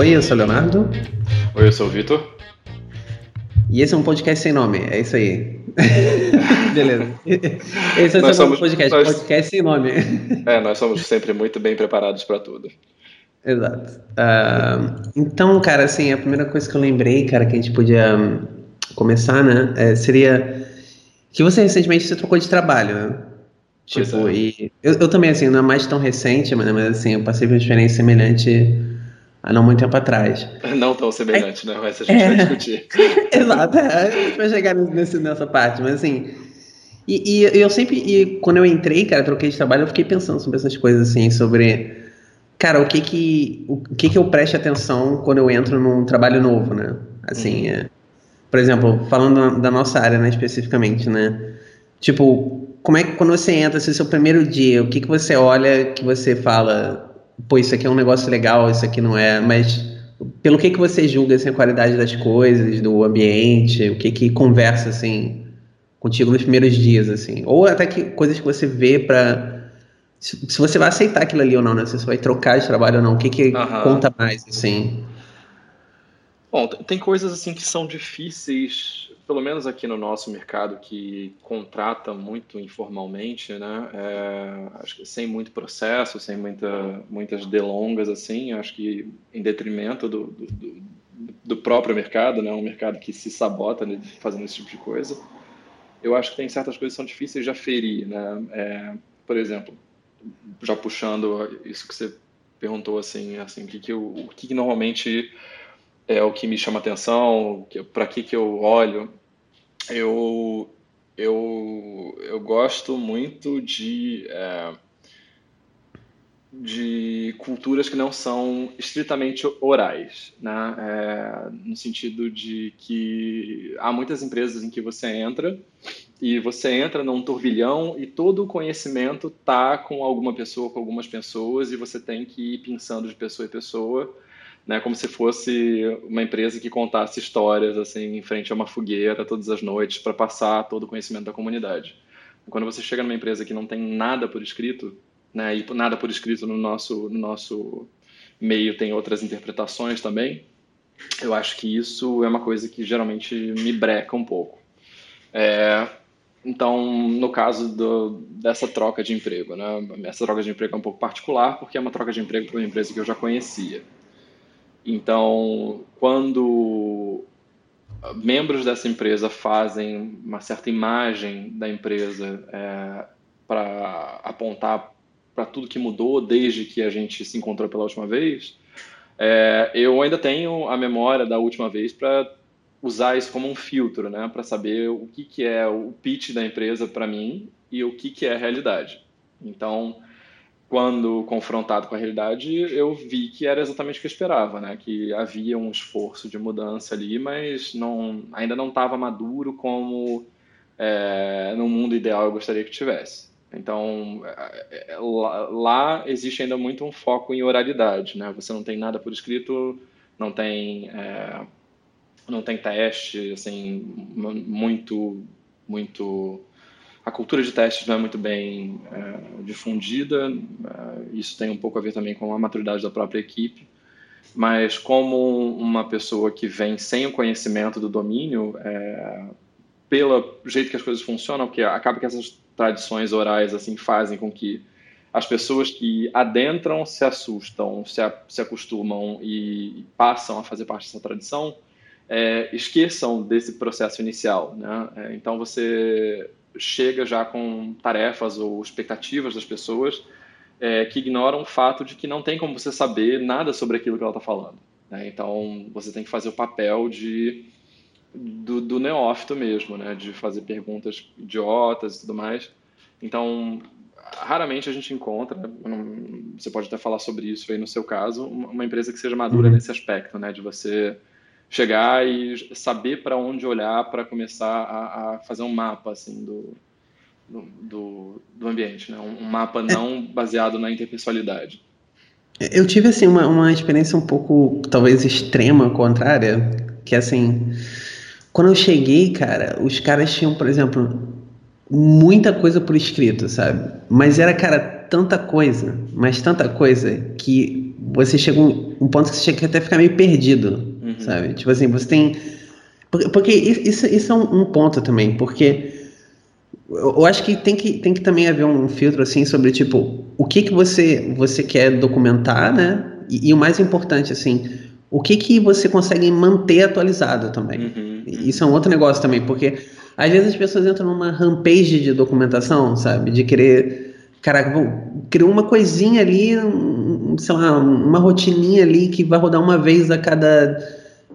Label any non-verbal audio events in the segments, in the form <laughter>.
Oi, eu sou o Leonardo. Oi, eu sou o Vitor. E esse é um podcast sem nome, é isso aí. <laughs> Beleza. Esse é o somos, podcast, nós, podcast sem nome. É, nós somos sempre muito bem preparados para tudo. Exato. Uh, então, cara, assim, a primeira coisa que eu lembrei, cara, que a gente podia um, começar, né, é, seria que você recentemente se trocou de trabalho, né? Tipo, é. e eu, eu, também, assim, não é mais tão recente, mas, mas assim, eu passei por uma experiência semelhante há não muito tempo atrás. Não tão semelhante, é, né? Mas a gente é, vai discutir. <laughs> Exato, é, a gente vai chegar nesse, nessa parte, mas assim. E, e, eu sempre, e quando eu entrei, cara, troquei de trabalho, eu fiquei pensando sobre essas coisas, assim, sobre. Cara, o que que, o que que eu preste atenção quando eu entro num trabalho novo, né? Assim, uhum. é, por exemplo, falando da nossa área, né, especificamente, né? Tipo, como é que quando você entra, se é o seu primeiro dia, o que que você olha que você fala, pô, isso aqui é um negócio legal, isso aqui não é, mas pelo que que você julga assim, a qualidade das coisas, do ambiente, o que que conversa assim contigo nos primeiros dias assim, ou até que coisas que você vê para se, se, você vai aceitar aquilo ali ou não, né? Se você vai trocar de trabalho ou não, o que que conta mais assim? Bom, tem coisas assim que são difíceis pelo menos aqui no nosso mercado que contrata muito informalmente, né? É, acho que sem muito processo, sem muita, muitas delongas assim, acho que em detrimento do, do, do próprio mercado, né? Um mercado que se sabota né, fazendo esse tipo de coisa. Eu acho que tem certas coisas que são difíceis de aferir, né? É, por exemplo, já puxando isso que você perguntou assim, assim, o que que, eu, o que, que normalmente é o que me chama atenção, para que que eu olho eu, eu, eu gosto muito de, é, de culturas que não são estritamente orais, né? É, no sentido de que há muitas empresas em que você entra e você entra num turbilhão e todo o conhecimento tá com alguma pessoa, com algumas pessoas e você tem que ir pensando de pessoa em pessoa né, como se fosse uma empresa que contasse histórias assim em frente a uma fogueira todas as noites para passar todo o conhecimento da comunidade. Quando você chega numa empresa que não tem nada por escrito, né, e nada por escrito no nosso no nosso meio tem outras interpretações também, eu acho que isso é uma coisa que geralmente me breca um pouco. É, então, no caso do, dessa troca de emprego, né, essa troca de emprego é um pouco particular porque é uma troca de emprego para uma empresa que eu já conhecia. Então, quando membros dessa empresa fazem uma certa imagem da empresa é, para apontar para tudo que mudou desde que a gente se encontrou pela última vez, é, eu ainda tenho a memória da última vez para usar isso como um filtro, né, para saber o que, que é o pitch da empresa para mim e o que, que é a realidade. Então, quando confrontado com a realidade, eu vi que era exatamente o que eu esperava, né? Que havia um esforço de mudança ali, mas não, ainda não estava maduro como é, no mundo ideal eu gostaria que tivesse. Então, é, é, lá, existe ainda muito um foco em oralidade, né? Você não tem nada por escrito, não tem é, não tem teste, assim, muito muito a cultura de testes não é muito bem é, difundida, é, isso tem um pouco a ver também com a maturidade da própria equipe, mas como uma pessoa que vem sem o conhecimento do domínio, é, pelo jeito que as coisas funcionam, que acaba que essas tradições orais assim fazem com que as pessoas que adentram se assustam, se, a, se acostumam e passam a fazer parte dessa tradição, é, esqueçam desse processo inicial. Né? É, então você chega já com tarefas ou expectativas das pessoas é, que ignoram o fato de que não tem como você saber nada sobre aquilo que ela está falando. Né? Então, você tem que fazer o papel de do, do neófito mesmo, né? de fazer perguntas idiotas e tudo mais. Então, raramente a gente encontra, você pode até falar sobre isso aí no seu caso, uma empresa que seja madura uhum. nesse aspecto, né? de você chegar e saber para onde olhar para começar a, a, fazer um mapa assim do, do, do ambiente, né? um, mapa não baseado na interpessoalidade. Eu tive assim uma, uma experiência um pouco talvez extrema, contrária, que assim, quando eu cheguei, cara, os caras tinham, por exemplo, muita coisa por escrito, sabe? Mas era, cara, tanta coisa, mas tanta coisa que você chegou um ponto que você chega até ficar meio perdido, uhum. sabe? Tipo assim, você tem. Porque, isso, isso é um, ponto também, porque eu acho que tem que, tem que também haver um filtro assim sobre tipo o que que você você quer documentar, né? E, e o mais importante assim, o que que você consegue manter atualizado também. Uhum. Isso é um outro negócio também, porque às vezes as pessoas entram numa rampage de documentação, sabe? De querer, caraca, vou criar uma coisinha ali, sei lá, uma rotininha ali que vai rodar uma vez a cada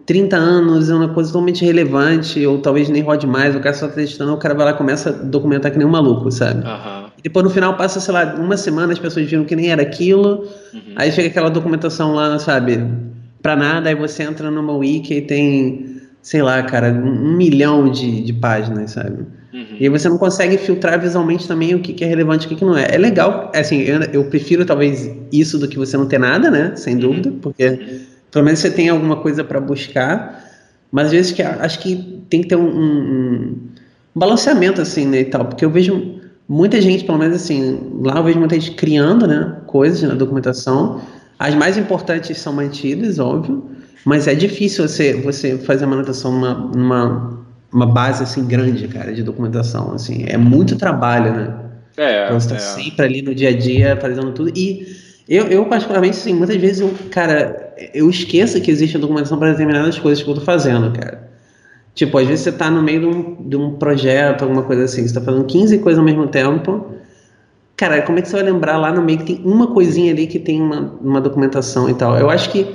30 anos, é uma coisa totalmente relevante, ou talvez nem rode mais, o cara só tá testando, o cara vai lá e começa a documentar que nem um maluco, sabe? Uhum. E depois no final passa, sei lá, uma semana, as pessoas viram que nem era aquilo, uhum. aí chega aquela documentação lá, sabe, pra nada, aí você entra numa wiki e tem sei lá, cara, um milhão de, de páginas, sabe? Uhum. E você não consegue filtrar visualmente também o que, que é relevante e o que, que não é. É legal, assim, eu, eu, prefiro talvez isso do que você não ter nada, né? Sem uhum. dúvida, porque uhum. Pelo menos você tem alguma coisa para buscar, mas às vezes que, acho que tem que ter um, um, um, balanceamento, assim, né, e tal, porque eu vejo muita gente, pelo menos assim, lá eu vejo muita gente criando, né, coisas na documentação, as mais importantes são mantidas, óbvio, mas é difícil você, você fazer a manutenção numa, numa uma base assim grande, cara, de documentação. Assim, é muito trabalho, né? É. Então você tá é. sempre ali no dia a dia fazendo tudo. E eu, eu particularmente, assim, muitas vezes eu, cara, eu esqueço que existe a documentação para determinadas coisas que eu tô fazendo, cara. Tipo, às vezes você tá no meio de um, de um projeto, alguma coisa assim, você tá fazendo 15 coisas ao mesmo tempo. Cara, como é que você vai lembrar lá no meio que tem uma coisinha ali que tem uma, uma documentação e tal? Eu acho que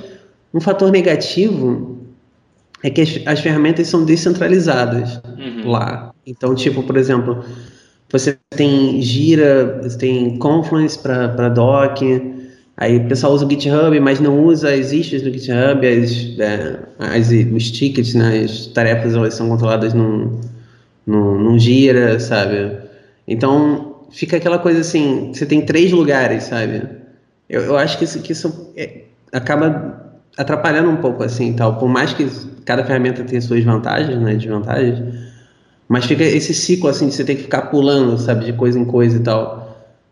um fator negativo é que as, as ferramentas são descentralizadas uhum. lá. Então, tipo, por exemplo, você tem Gira, você tem Confluence para doc, aí o pessoal usa o GitHub, mas não usa as issues do GitHub, as, é, as, os tickets, né, as tarefas elas são controladas num, num, num Gira, sabe? Então, fica aquela coisa assim, você tem três lugares, sabe? Eu, eu acho que isso, que isso é, acaba atrapalhando um pouco assim tal. Por mais que cada ferramenta tenha suas vantagens, né, desvantagens, mas fica esse ciclo assim de você ter que ficar pulando, sabe, de coisa em coisa e tal.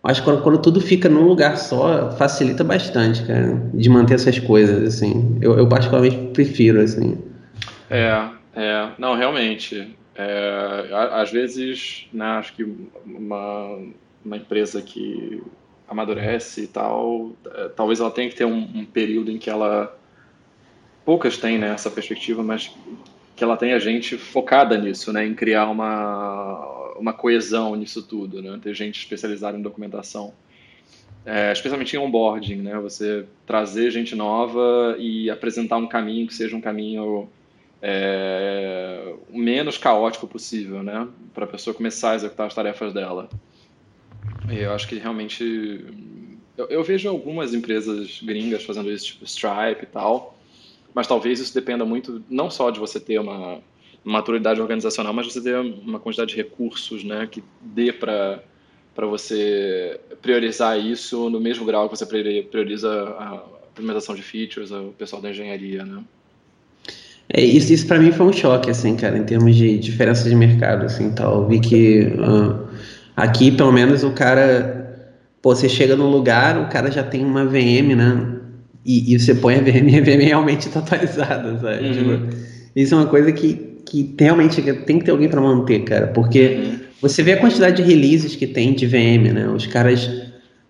Acho que quando, tudo fica num lugar só, facilita bastante, cara, de manter essas coisas, assim. Eu, eu particularmente prefiro, assim. É, é, não, realmente. É, às vezes, né, acho que uma, uma empresa que amadurece e tal, é, talvez ela tenha que ter um, um período em que ela poucas têm né, essa perspectiva, mas que ela tenha gente focada nisso, né, em criar uma, uma coesão nisso tudo, né, ter gente especializada em documentação. É, especialmente em onboarding, né, você trazer gente nova e apresentar um caminho que seja um caminho é, o menos caótico possível, né, para a pessoa começar a executar as tarefas dela. E eu acho que realmente eu, eu vejo algumas empresas gringas fazendo isso, tipo Stripe e tal, mas talvez isso dependa muito não só de você ter uma maturidade organizacional, mas você ter uma quantidade de recursos, né, que dê para para você priorizar isso no mesmo grau que você prioriza a implementação de features, o pessoal da engenharia, né? É, isso, isso para mim foi um choque, assim, cara, em termos de diferença de mercado, assim, tal. Eu vi que uh, aqui, pelo menos, o cara, pô, você chega no lugar, o cara já tem uma VM, né? e, e você põe a VM e <laughs> a VM realmente está atualizada, sabe? Uhum. Tipo, isso é uma coisa que, que realmente tem que ter alguém para manter, cara, porque uhum. você vê a quantidade de releases que tem de VM, né? Os caras,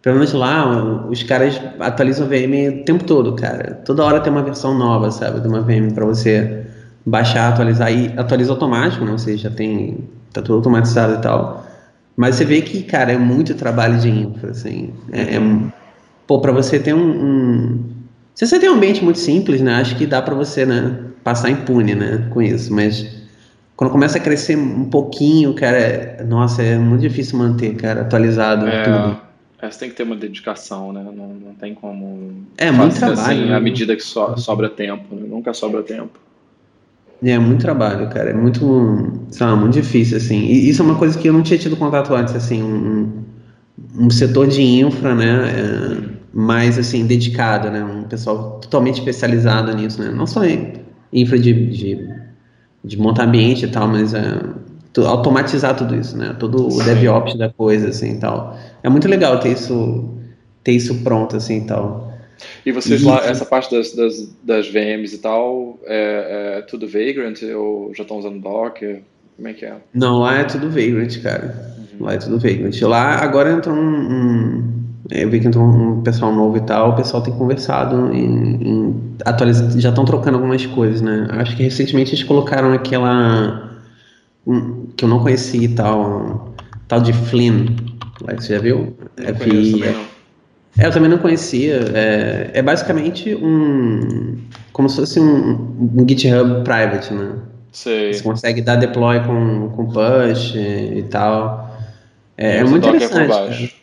pelo menos lá, os caras atualizam a VM o tempo todo, cara. Toda hora tem uma versão nova, sabe, de uma VM para você baixar, atualizar e atualiza automático, né? Ou seja, já tem tá tudo automatizado e tal. Mas você vê que, cara, é muito trabalho de infra, assim. É, é pô, para você ter um, um se você tem um ambiente muito simples, né, acho que dá para você, né, passar impune, né, com isso, mas quando começa a crescer um pouquinho, cara, nossa, é muito difícil manter, cara, atualizado é, tudo. É, você tem que ter uma dedicação, né, não, não tem como... É, muito trabalho. Assim, né? À medida que so, sobra tempo, né? nunca sobra tempo. É, muito trabalho, cara, é muito, sei lá, muito difícil, assim, e isso é uma coisa que eu não tinha tido contato antes, assim, um, um setor de infra, né, é, mais assim dedicado, né? Um pessoal totalmente especializado nisso, né? Não só em infra de, de, de montar ambiente e tal, mas é, automatizar tudo isso, né? Todo o DevOps da coisa, assim, tal. É muito legal ter isso, ter isso pronto, assim, tal. E vocês lá, essa parte das, das, das VMs e tal, é, é, tudo Vagrant ou já estão usando Docker? Como é que é? Não, lá é tudo Vagrant, cara. Uhum. Lá é tudo Vagrant. Lá agora entrou um, um eu vi que entrou um pessoal novo e tal, o pessoal tem conversado em, em atualiza, já estão trocando algumas coisas, né? Acho que recentemente eles colocaram aquela um, que eu não conhecia e tal, tal de Flynn, você já viu? Não é, conheço, também não. É, eu também não conhecia. É, é basicamente um. Como se fosse um, um GitHub private, né? Sei. Você consegue dar deploy com, com push e, e tal. É, é muito interessante.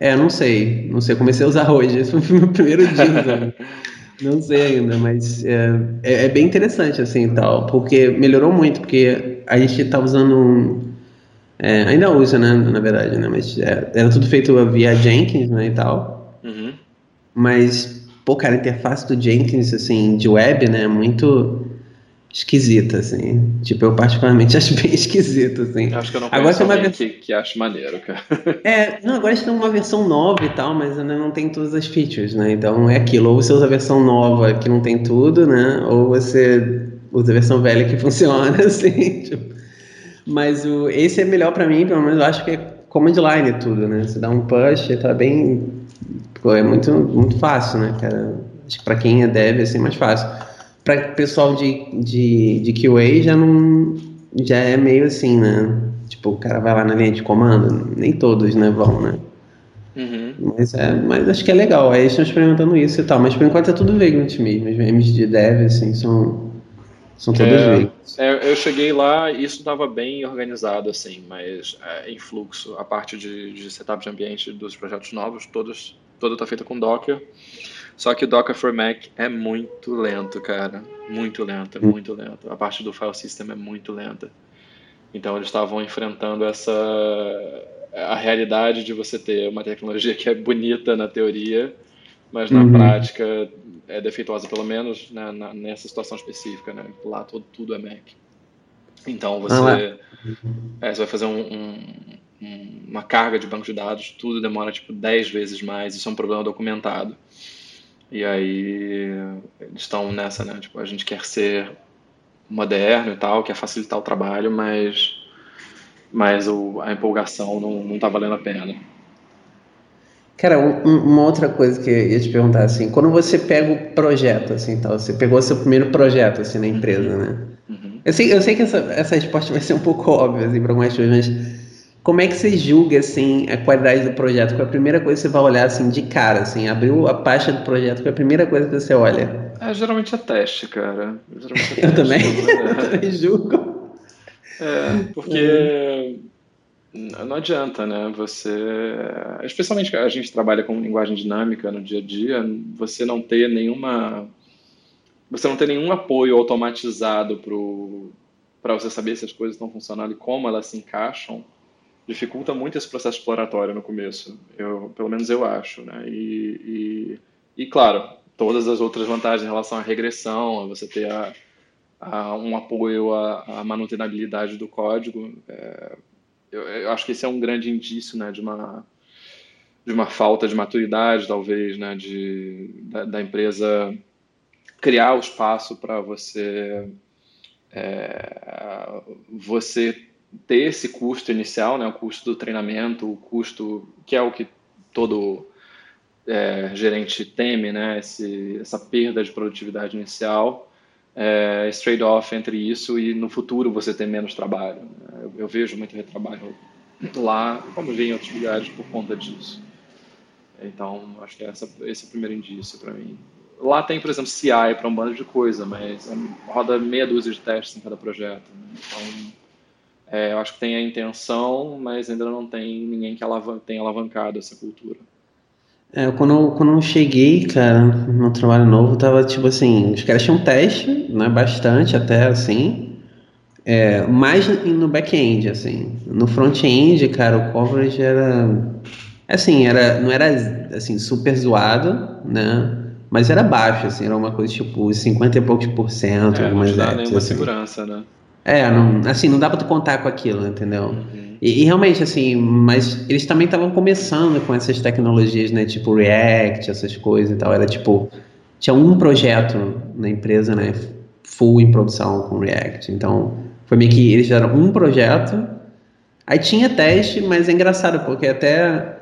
É, não sei. Não sei. Comecei a usar hoje. Esse foi o meu primeiro dia. não sei ainda, mas é, é, é, bem interessante assim e tal. Porque melhorou muito. Porque a gente tá usando um é, ainda usa, né, na verdade, né, mas é, era tudo feito via Jenkins, né, e tal. Uhum. Mas, pô, cara, a interface do Jenkins, assim, de web, né, é muito esquisita, assim. Tipo, eu particularmente <laughs> acho bem esquisito, assim. Acho que eu não agora tem uma versão que, que acho maneiro, cara. <laughs> É, não, agora tem uma versão nova e tal, mas ainda não tem todas as features, né? Então é aquilo, ou você usa a versão nova que não tem tudo, né? Ou você usa a versão velha que <laughs> funciona, assim, tipo... Mas o, esse é melhor para mim, pelo menos eu acho que é command line tudo, né? Você dá um push, tá bem. Pô, é muito, muito fácil, né, cara? Acho que pra quem é dev, assim, mais fácil. Pra pessoal de, de, de QA já não. Já é meio assim, né? Tipo, o cara vai lá na linha de comando, nem todos, né, vão, né? Uhum. Mas, é, mas acho que é legal. Aí eles estão experimentando isso e tal. Mas por enquanto é tudo Vagrant mesmo. Os VMs de dev, assim, são são todos é, é, eu cheguei lá e isso estava bem organizado, assim, mas é, em fluxo. A parte de, de setup de ambiente dos projetos novos, todos, toda está feita com Docker. Só que o Docker for Mac é muito lento, cara. Muito lento, é muito lento. A parte do file system é muito lenta. Então eles estavam enfrentando essa a realidade de você ter uma tecnologia que é bonita na teoria, mas na uhum. prática é defeituosa, pelo menos né, na, nessa situação específica, né? Lá todo, tudo é Mac. Então você, ah, é, você vai fazer um, um, uma carga de banco de dados, tudo demora tipo 10 vezes mais, isso é um problema documentado. E aí eles estão nessa, né? Tipo, a gente quer ser moderno e tal, quer facilitar o trabalho, mas, mas o, a empolgação não, não tá valendo a pena. Cara, um, uma outra coisa que eu ia te perguntar, assim, quando você pega o projeto, assim, tal, você pegou seu primeiro projeto, assim, na uhum. empresa, né? Uhum. Eu, sei, eu sei que essa, essa resposta vai ser um pouco óbvia, assim, para algumas pessoas, mas como é que você julga, assim, a qualidade do projeto? Qual é a primeira coisa que você vai olhar, assim, de cara, assim, abriu a pasta do projeto, qual é a primeira coisa que você olha? É, geralmente é teste, cara. Geralmente é eu, também. <laughs> eu também julgo. É, porque... Uhum não adianta, né? Você, especialmente a gente trabalha com linguagem dinâmica no dia a dia, você não ter nenhuma, você não ter nenhum apoio automatizado para você saber se as coisas estão funcionando e como elas se encaixam, dificulta muito esse processo exploratório no começo. Eu, pelo menos eu acho, né? E, e, e claro, todas as outras vantagens em relação à regressão, a você ter a, a um apoio à, à manutenabilidade do código. É, eu, eu, acho que esse é um grande indício né, de, uma, de uma falta de maturidade, talvez, né, de, da, da empresa criar o espaço para você, é, você ter esse custo inicial, né, o custo do treinamento, o custo que é o que todo é, gerente teme, né, esse, essa perda de produtividade inicial é, esse trade-off entre isso e no futuro você ter menos trabalho. Eu, eu vejo muito retrabalho lá, como vi em outros lugares, por conta disso. Então, acho que essa, esse é o primeiro indício para mim. Lá tem, por exemplo, CI para um bando de coisa, mas é, roda meia dúzia de testes em cada projeto. Né? Então, é, eu acho que tem a intenção, mas ainda não tem ninguém que alavan tenha alavancado essa cultura. É, quando, eu, quando eu cheguei, cara, no trabalho novo, tava tipo assim, os caras tinham teste, né, bastante até, assim, é, mais no back-end, assim. No front-end, cara, o coverage era, assim, era, não era, assim, super zoado, né, mas era baixo, assim, era uma coisa tipo 50 e poucos por cento, é, algumas não dá nenhuma assim. segurança, né? É, não, assim, não dá pra tu contar com aquilo, entendeu? Uhum. E, e, realmente, assim, mas eles também estavam começando com essas tecnologias, né? Tipo React, essas coisas e tal. Era tipo, tinha um projeto na empresa, né? Full em produção com React. Então, foi meio que eles fizeram um projeto, aí tinha teste, mas é engraçado, porque até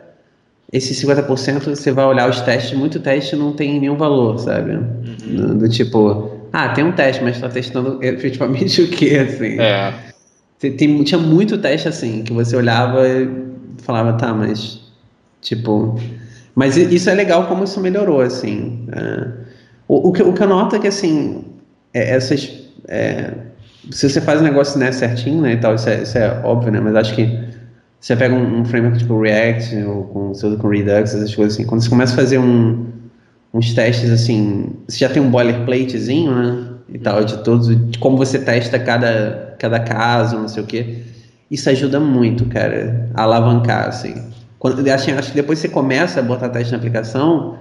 esses 50% você vai olhar os testes, muito teste não tem nenhum valor, sabe? Uhum. Do, do, tipo, ah, tem um teste, mas está testando efetivamente <laughs> o que, assim? É. Tem, tinha muito teste assim, que você olhava e falava, tá, mas tipo. Mas isso é legal como isso melhorou, assim. É, o, o, que, o que eu noto é que assim, é, essas. É, se você faz o negócio né, certinho, né, e tal, isso é, isso é óbvio, né? Mas acho que você pega um, um framework tipo React ou com, com Redux, essas coisas assim, quando você começa a fazer um, uns testes assim, você já tem um boilerplatezinho, né? E tal, de todos, de como você testa cada, cada caso, não sei o que. Isso ajuda muito, cara, a alavancar, assim. Quando, acho, acho que depois você começa a botar teste na aplicação,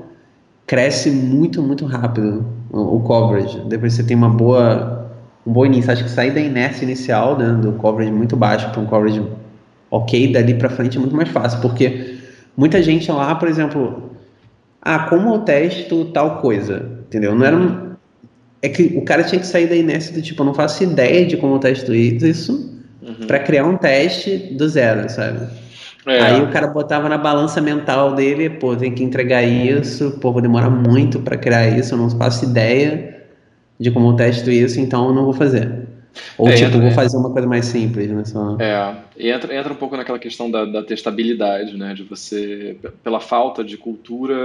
cresce muito, muito rápido o, o coverage. Depois você tem uma boa, um bom início. Acho que sair da inércia inicial, né, do coverage muito baixo para um coverage ok, dali para frente é muito mais fácil, porque muita gente lá, por exemplo, ah, como eu testo tal coisa, entendeu? Não era um, é que o cara tinha que sair da inércia do tipo, eu não faço ideia de como eu testo isso uhum. para criar um teste do zero, sabe? É. Aí o cara botava na balança mental dele, pô, tem que entregar isso, pô, vou demorar muito para criar isso, eu não faço ideia de como eu testo isso, então eu não vou fazer. Ou, é, tipo, entra, vou fazer uma coisa mais simples, né? Só... É, entra, entra um pouco naquela questão da, da, testabilidade, né? De você, pela falta de cultura,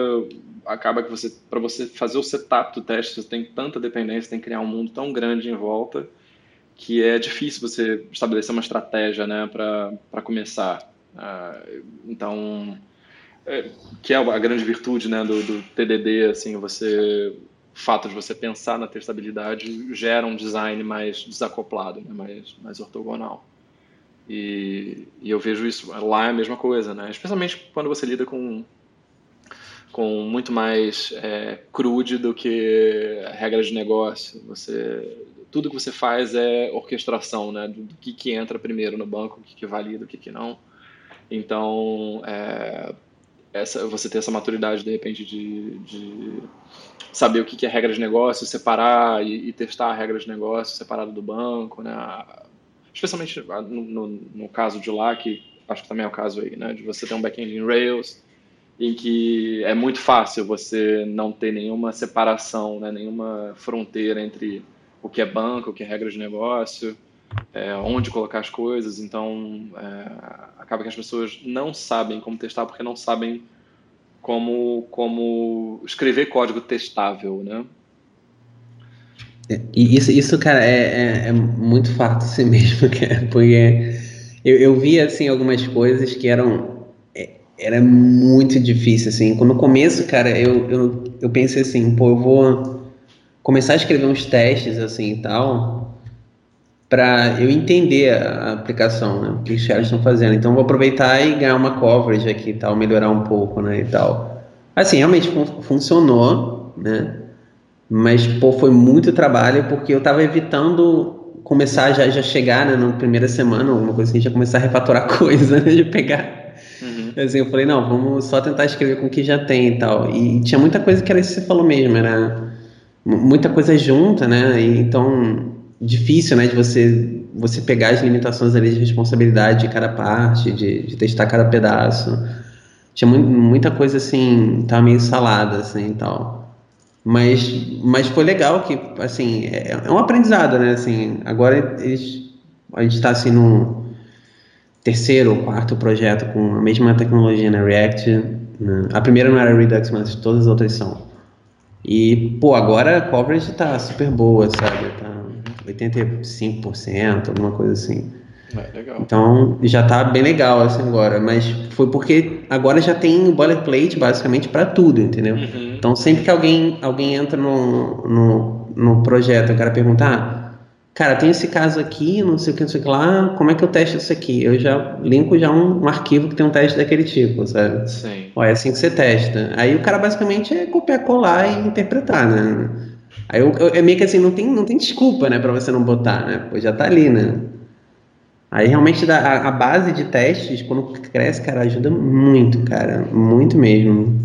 acaba que você, para você fazer o setup do teste, você tem tanta dependência, tem que criar um mundo tão grande em volta, que é difícil você estabelecer uma estratégia, né? Para começar. Uh, então, é, que é a grande virtude, né? Do, do TDD, assim, você o fato de você pensar na testabilidade gera um design mais desacoplado, né? mais, mais ortogonal. E, e, eu vejo isso. Lá é a mesma coisa, né? especialmente quando você lida com, com muito mais é, crude do que regras de negócio. Você, tudo que você faz é orquestração né? do, do que, que entra primeiro no banco, o que, que valida, o que, que não. Então, é, essa, você ter essa maturidade, de repente, de, de saber o que é regra de negócio, separar e, e testar a regra de negócio separado do banco, né? Especialmente no, no, no, caso de lá, que acho que também é o caso aí, né? De você ter um back-end em Rails, em que é muito fácil você não ter nenhuma separação, né? nenhuma fronteira entre o que é banco, o que é regra de negócio, é, onde colocar as coisas. Então, é, acaba que as pessoas não sabem como testar porque não sabem como, como escrever código testável, né? É, isso, isso cara, é, é, é, muito fato assim <laughs> mesmo, porque eu, eu vi, assim, algumas coisas que eram, é, era muito difícil, assim, no começo, cara, eu, eu, eu pensei assim, pô, eu vou começar a escrever uns testes, assim, e tal, para eu entender a aplicação, né? O que os caras estão fazendo. Então, vou aproveitar e ganhar uma coverage aqui e tal, melhorar um pouco, né? E tal. Assim, realmente fun funcionou, né? Mas, pô, foi muito trabalho porque eu estava evitando começar já, já chegar, né? Na primeira semana, alguma coisa assim, já começar a refatorar <laughs> coisa, né? De pegar. Uhum. Assim, eu falei, não, vamos só tentar escrever com o que já tem e tal. E tinha muita coisa que era isso que você falou mesmo, era muita coisa junta, né? E, então difícil, né, de você você pegar as limitações ali de responsabilidade de cada parte, de, de testar cada pedaço. Tinha mu muita coisa assim, tava meio salada assim tal. Mas, mas foi legal que, assim, é, é um aprendizado, né, assim, agora eles, a gente está assim no terceiro ou quarto projeto com a mesma tecnologia, né, React, né? a primeira não era Redux, mas todas as outras são. E, pô, agora a coverage tá super boa, sabe, tá 85%, alguma coisa assim. É. Então já tá bem legal assim agora, mas foi porque agora já tem boilerplate basicamente para tudo, entendeu? Uhum. Então sempre que alguém, alguém entra no, no, no projeto, o cara pergunta, ah, cara, tem esse caso aqui, não sei o que, não sei o que lá, como é que eu testo isso aqui? Eu já linko já um, um arquivo que tem um teste daquele tipo, sabe? Sim. Ó, é assim que você testa. Aí o cara basicamente é copiar, colar e interpretar, né? Aí eu, eu, é meio que assim, não tem, não tem desculpa, né, pra você não botar, né? Pô, já tá ali, né? Aí realmente a, a base de testes, quando cresce, cara, ajuda muito, cara. Muito mesmo.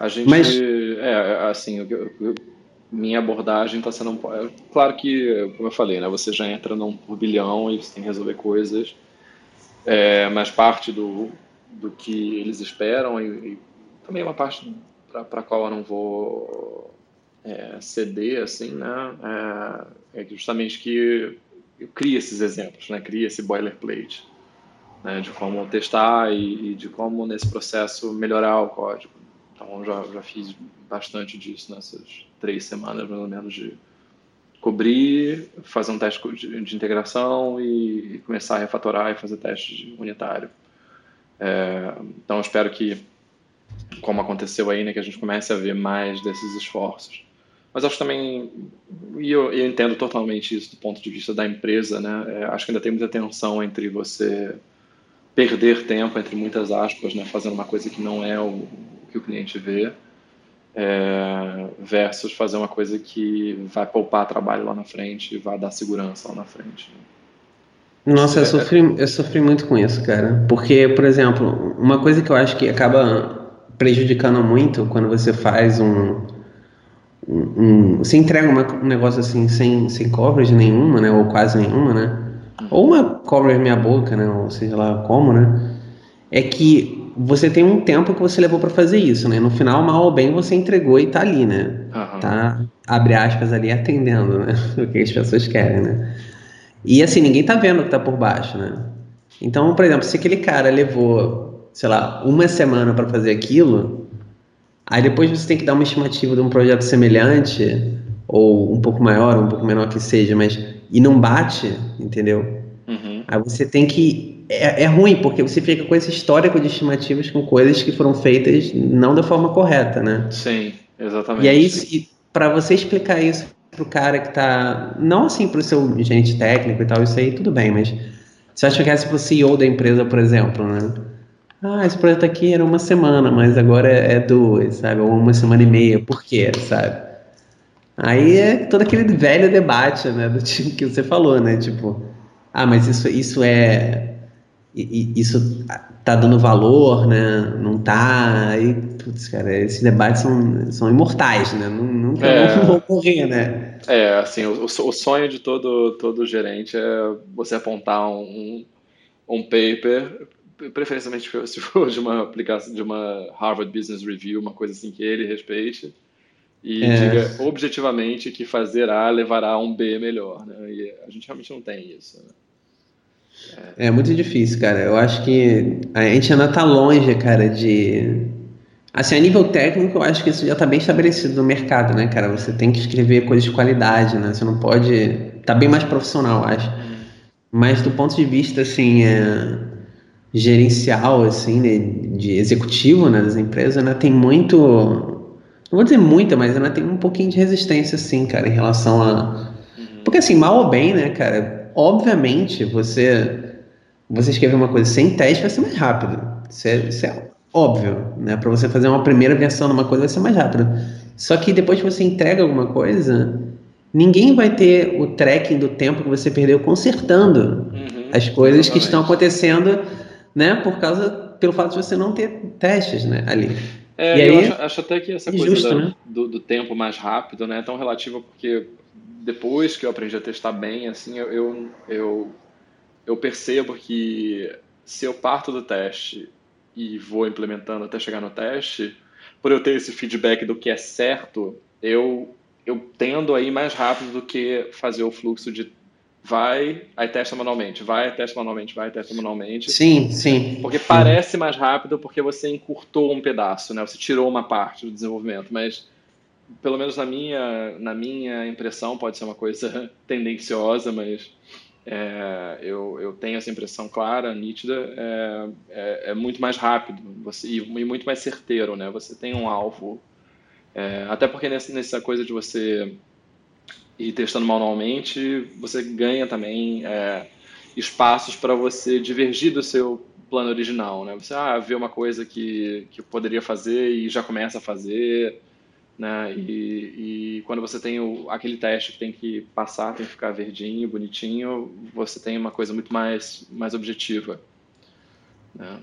A gente, Mas... é, assim, eu, eu, minha abordagem está sendo, é, claro que, como eu falei, né, você já entra num turbilhão e você tem que resolver coisas, é, mas parte do, do que eles esperam e, e também uma parte para a qual eu não vou é, ceder, assim, né, é, é justamente que eu crio esses exemplos, né, crio esse boilerplate, né, de como testar e, e de como nesse processo melhorar o código. Então já, já fiz bastante disso nessas três semanas, mais ou menos, de cobrir, fazer um teste de, de integração e, começar a refatorar e fazer teste unitário. É, então espero que, como aconteceu aí, né, que a gente comece a ver mais desses esforços. Mas acho também, e eu, eu, entendo totalmente isso do ponto de vista da empresa, né? É, acho que ainda tem muita tensão entre você perder tempo, entre muitas aspas, né, fazendo uma coisa que não é o, que o cliente vê, é, versus fazer uma coisa que vai poupar trabalho lá na frente, vai dar segurança lá na frente. Nossa, eu sofri, eu sofri muito com isso, cara. Porque, por exemplo, uma coisa que eu acho que acaba prejudicando muito quando você faz um. um, um você entrega uma, um negócio assim sem, sem coverage nenhuma, né? Ou quase nenhuma, né? Ou uma coverage meia boca, né? Ou seja lá como, né? É que você tem um tempo que você levou para fazer isso, né? No final, mal ou bem, você entregou e tá ali, né? Uhum. Tá, abre aspas ali, atendendo, né? <laughs> o que as pessoas querem, né? E assim, ninguém tá vendo o que tá por baixo, né? Então, por exemplo, se aquele cara levou, sei lá, uma semana para fazer aquilo, aí depois você tem que dar uma estimativa de um projeto semelhante, ou um pouco maior, um pouco menor que seja, mas e não bate, entendeu? Uhum. Aí você tem que é, é, ruim, porque você fica com esse histórico de estimativas com coisas que foram feitas não da forma correta, né? Sim, exatamente. E aí, para você explicar isso pro cara que tá. Não assim pro seu gerente técnico e tal, isso aí tudo bem, mas você acha que é pro CEO da empresa, por exemplo, né? Ah, esse projeto aqui era uma semana, mas agora é, é duas, sabe? Ou uma semana e meia, por quê, sabe? Aí é todo aquele velho debate, né? Do tipo que você falou, né? Tipo, ah, mas isso, isso é isso tá dando valor, né? Não tá. Aí, putz, cara, esses debates são, são imortais, né? Nunca é, <laughs> vão morrer, né? É, assim, o, o sonho de todo, todo gerente é você apontar um, um paper, preferencialmente <laughs> se for de uma aplicação, de uma Harvard Business Review, uma coisa assim que ele respeite, e é. diga objetivamente que fazer A levará a um B melhor, né? E a gente realmente não tem isso, né? É muito difícil, cara. Eu acho que a gente ainda tá longe, cara, de. Assim, a nível técnico, eu acho que isso já tá bem estabelecido no mercado, né, cara? Você tem que escrever coisas de qualidade, né? Você não pode. Tá bem mais profissional, eu acho. Mas do ponto de vista, assim, é... gerencial, assim, né? de executivo, né, das empresas, né? Tem muito. Não vou dizer muita, mas ainda tem um pouquinho de resistência, assim, cara, em relação a. Porque, assim, mal ou bem, né, cara? obviamente, você você escrever uma coisa sem teste vai ser mais rápido. Isso é, isso é óbvio, né? Para você fazer uma primeira versão de uma coisa vai ser mais rápido. Só que depois que você entrega alguma coisa, ninguém vai ter o tracking do tempo que você perdeu consertando uhum, as coisas exatamente. que estão acontecendo, né? Por causa pelo fato de você não ter testes, né? Ali. É, e eu aí, acho, acho, até que essa coisa da, né? do, do, tempo mais rápido, né, é tão relativa porque depois que eu aprendi a testar bem, assim, eu, eu, eu, eu percebo que se eu parto do teste e vou implementando até chegar no teste, por eu ter esse feedback do que é certo, eu, eu tendo a ir mais rápido do que fazer o fluxo de vai, aí testa manualmente, vai, testa manualmente, vai, testa manualmente. Sim, sim. Porque parece mais rápido porque você encurtou um pedaço, né? Você tirou uma parte do desenvolvimento, mas pelo menos na minha, na minha impressão, pode ser uma coisa <laughs> tendenciosa, mas é, eu, eu tenho essa impressão clara, nítida, é, é, é muito mais rápido você, e, e, muito mais certeiro, né? Você tem um alvo. É, até porque nessa, nessa coisa de você ir testando manualmente, você ganha também é, espaços para você divergir do seu plano original, né? Você ah, vê uma coisa que, que poderia fazer e já começa a fazer, né? E, e quando você tem o, aquele teste que tem que passar, tem que ficar verdinho, bonitinho, você tem uma coisa muito mais, mais objetiva. Né?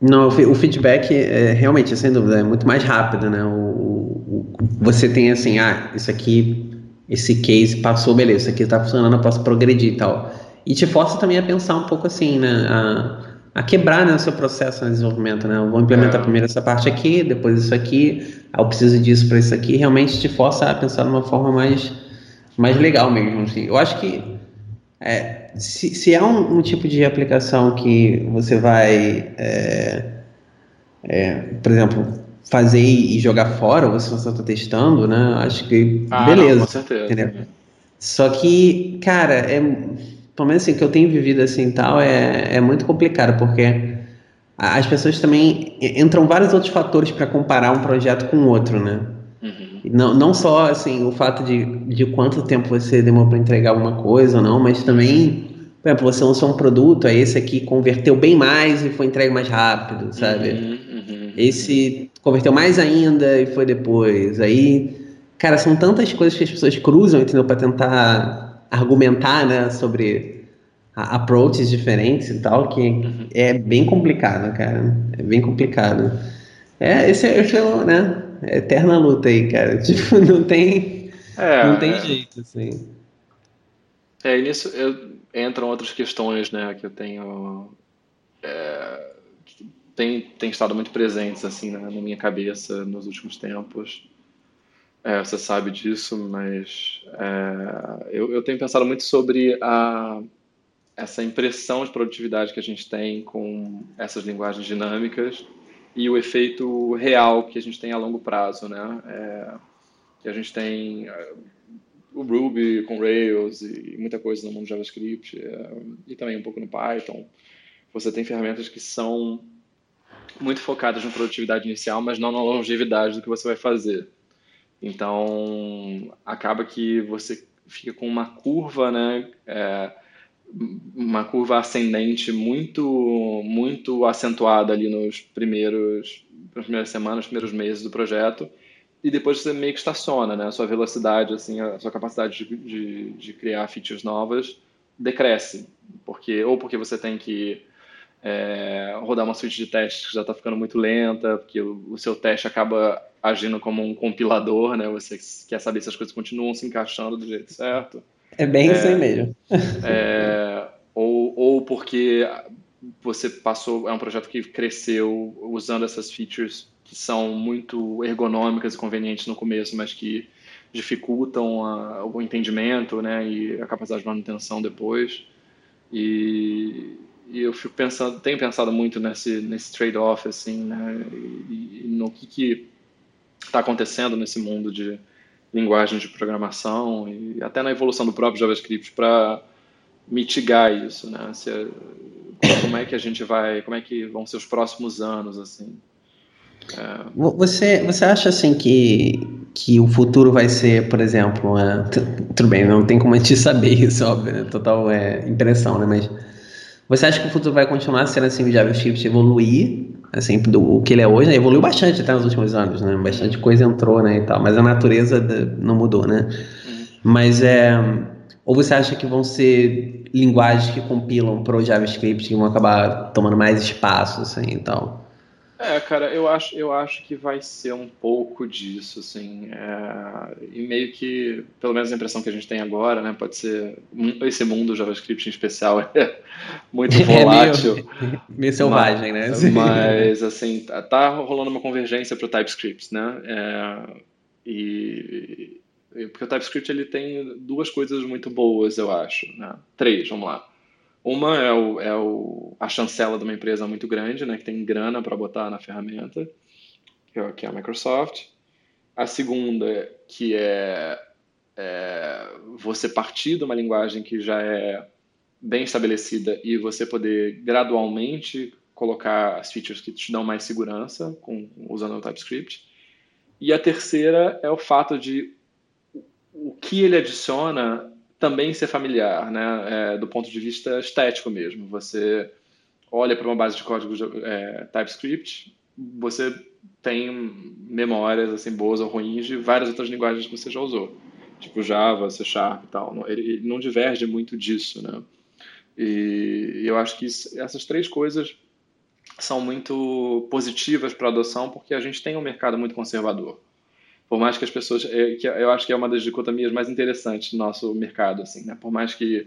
Não, o feedback é realmente, sem dúvida, é muito mais rápido, né? O, o, você tem assim, ah, isso aqui, esse case passou, beleza, isso aqui está funcionando, eu posso progredir e tal. E te força também a pensar um pouco assim, né? A, a quebrar né, o seu processo de desenvolvimento, né? Eu vou implementar é. primeiro essa parte aqui, depois isso aqui, eu preciso disso para isso aqui, realmente te força a pensar de uma forma mais, mais legal mesmo. Assim. Eu acho que é, se, se é um, um, tipo de aplicação que você vai, é, é, por exemplo, fazer e jogar fora, ou você só está testando, né? Acho que ah, beleza. Não, com certeza. Entendeu? Só que, cara, é pelo menos assim, que eu tenho vivido assim tal, é, é muito complicado, porque as pessoas também entram vários outros fatores para comparar um projeto com outro, né? Uhum. Não, não só assim, o fato de, de quanto tempo você demorou para entregar alguma coisa ou não, mas também, por exemplo, você lançou um produto, aí esse aqui converteu bem mais e foi entregue mais rápido, sabe? Uhum, uhum, esse converteu mais ainda e foi depois. Aí, cara, são tantas coisas que as pessoas cruzam, entendeu? Para tentar argumentar né, sobre approaches diferentes e tal, que uhum. é bem complicado, cara. É bem complicado. É, esse é, esse é né, é eterna luta aí, cara. <laughs> Tipo, não tem, é, não tem é. jeito, assim. É, e nisso eu, entram outras questões, né, que eu tenho... É, tem, tem estado muito presentes, assim, na, na minha cabeça nos últimos tempos. É, você sabe disso, mas é, eu, eu, tenho pensado muito sobre a, essa impressão de produtividade que a gente tem com essas linguagens dinâmicas e o efeito real que a gente tem a longo prazo, né? É, que a gente tem é, o Ruby com Rails e muita coisa no mundo JavaScript é, e também um pouco no Python. Você tem ferramentas que são muito focadas na produtividade inicial, mas não na longevidade do que você vai fazer. Então, acaba que você fica com uma curva, né? É, uma curva ascendente muito, muito acentuada ali nos primeiros, nas primeiras semanas, primeiros meses do projeto. E depois você meio que estaciona, né? A sua velocidade, assim, a sua capacidade de, de, de criar features novas decresce. Porque, ou porque você tem que é, rodar uma suíte de testes que já está ficando muito lenta, porque o, o, seu teste acaba agindo como um compilador, né? Você quer saber se as coisas continuam se encaixando do jeito certo. É bem é, isso aí mesmo. É, ou, ou porque você passou, é um projeto que cresceu usando essas features que são muito ergonômicas e convenientes no começo, mas que dificultam a, o entendimento, né, e a capacidade de manutenção depois. E, e eu fico pensando, tenho pensado muito nesse, nesse trade-off, assim, né, e, e, no que está acontecendo nesse mundo de linguagens de programação e até na evolução do próprio JavaScript para mitigar isso, né? Se, como é que a gente vai, como é que vão ser os próximos anos, assim? É... Você, você acha assim que, que o futuro vai ser, por exemplo, é, tudo bem, não tem como a gente <laughs> saber isso, óbvio, né? total é, impressão, né? Mas você acha que o futuro vai continuar sendo assim, o JavaScript evoluir, assim, do o que ele é hoje, né? Evoluiu bastante até nos últimos anos, né? Bastante coisa entrou, né, e tal, mas a natureza não mudou, né? Uhum. Mas é... Ou você acha que vão ser linguagens que compilam para o JavaScript que vão acabar tomando mais espaço, assim, e tal? É, cara, eu acho, eu acho que vai ser um pouco disso, assim, é, e meio que, pelo menos a impressão que a gente tem agora, né, pode ser, esse mundo JavaScript em especial <laughs> é muito volátil. <laughs> É meio, <laughs> meio selvagem, mas, né? Mas, assim, tá, tá rolando uma convergência para o TypeScript, né, é, e, porque o TypeScript ele tem duas coisas muito boas, eu acho, né, três, vamos lá. Uma é, o, é o, a chancela de uma empresa muito grande, né, que tem grana para botar na ferramenta, que é, que é a Microsoft. A segunda, que é, é você partir de uma linguagem que já é bem estabelecida e você poder gradualmente colocar as features que te dão mais segurança com, usando o TypeScript. E a terceira é o fato de o que ele adiciona também ser familiar, né? É, do ponto de vista estético mesmo. Você olha para uma base de código é, TypeScript, você tem memórias assim boas ou ruins de várias outras linguagens que você já usou, tipo Java, C Sharp e tal. Ele não diverge muito disso, né? E eu acho que essas três coisas são muito positivas para a adoção porque a gente tem um mercado muito conservador. Por mais que as pessoas, é, eu acho que é uma das dicotomias mais interessantes do nosso mercado, assim, né? Por mais que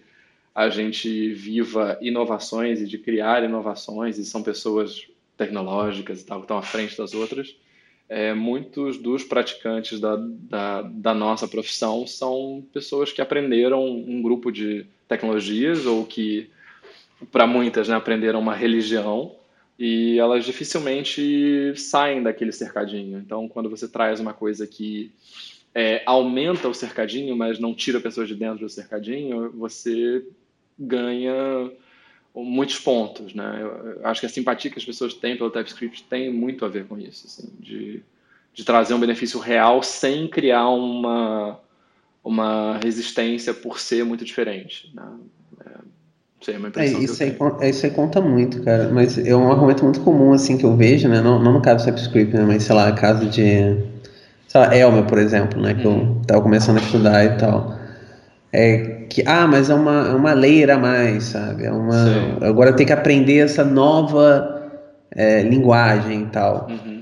a gente viva inovações e de criar inovações e são pessoas tecnológicas e tal que estão à frente das outras, é, muitos dos praticantes da, da, da, nossa profissão são pessoas que aprenderam um grupo de tecnologias ou que, para muitas, né, aprenderam uma religião e elas dificilmente saem daquele cercadinho. Então, quando você traz uma coisa que é, aumenta o cercadinho, mas não tira pessoas de dentro do cercadinho, você ganha muitos pontos, né? Eu acho que a simpatia que as pessoas têm pelo TypeScript tem muito a ver com isso, assim, de, de trazer um benefício real sem criar uma uma resistência por ser muito diferente, né? É, sei, é uma impressão é, isso, aí, é, isso aí conta muito, cara, mas é um argumento muito comum, assim, que eu vejo, né? Não, não no caso do TypeScript, né? Mas, sei lá, caso de, sei lá, Elmer, por exemplo, né? Que uhum. eu tava começando a estudar e tal. É, que ah, mas é uma, é uma leira a mais, sabe? É uma, agora tem que aprender essa nova é, linguagem e tal. Uhum.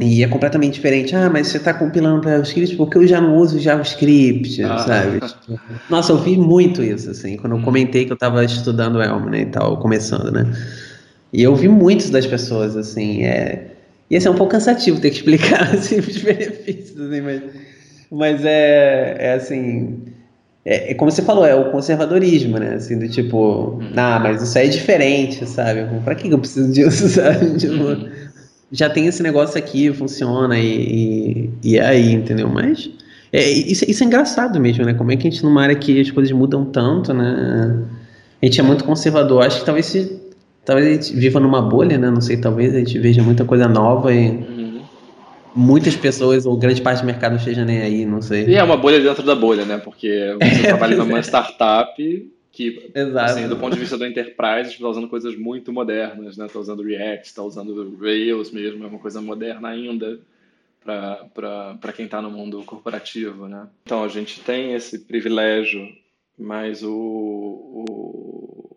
E é completamente diferente. Ah, mas você está compilando para JavaScript porque eu já não uso JavaScript, ah. sabe? Nossa, eu vi muito isso, assim, quando eu uhum. comentei que eu estava estudando Elm, né, e tal, começando, né? E eu vi muitos das pessoas, assim, é... E assim, é um pouco cansativo ter que explicar, <laughs> assim, os benefícios, assim, mas... Mas é, é assim é, é, como você falou, é o conservadorismo, né? Assim, do tipo, uhum. ah, mas isso aí é diferente, sabe? Pra que eu preciso disso, <laughs> sabe? Tipo, uhum. Já tem esse negócio aqui, funciona e, e, e é aí, entendeu? Mas é, isso, isso é engraçado mesmo, né? Como é que a gente, numa área que as coisas mudam tanto, né? A gente é muito conservador. Acho que talvez se, talvez a gente viva numa bolha, né? Não sei, talvez a gente veja muita coisa nova e uhum muitas pessoas, ou grande parte do mercado esteja nem aí, não sei. E é uma bolha dentro da bolha, né? Porque você <laughs> é, trabalha numa é. startup que, assim, do ponto de vista do enterprise, está usando coisas muito modernas, né? Está usando React, está usando Rails mesmo, é uma coisa moderna ainda para quem está no mundo corporativo, né? Então, a gente tem esse privilégio, mas o, o,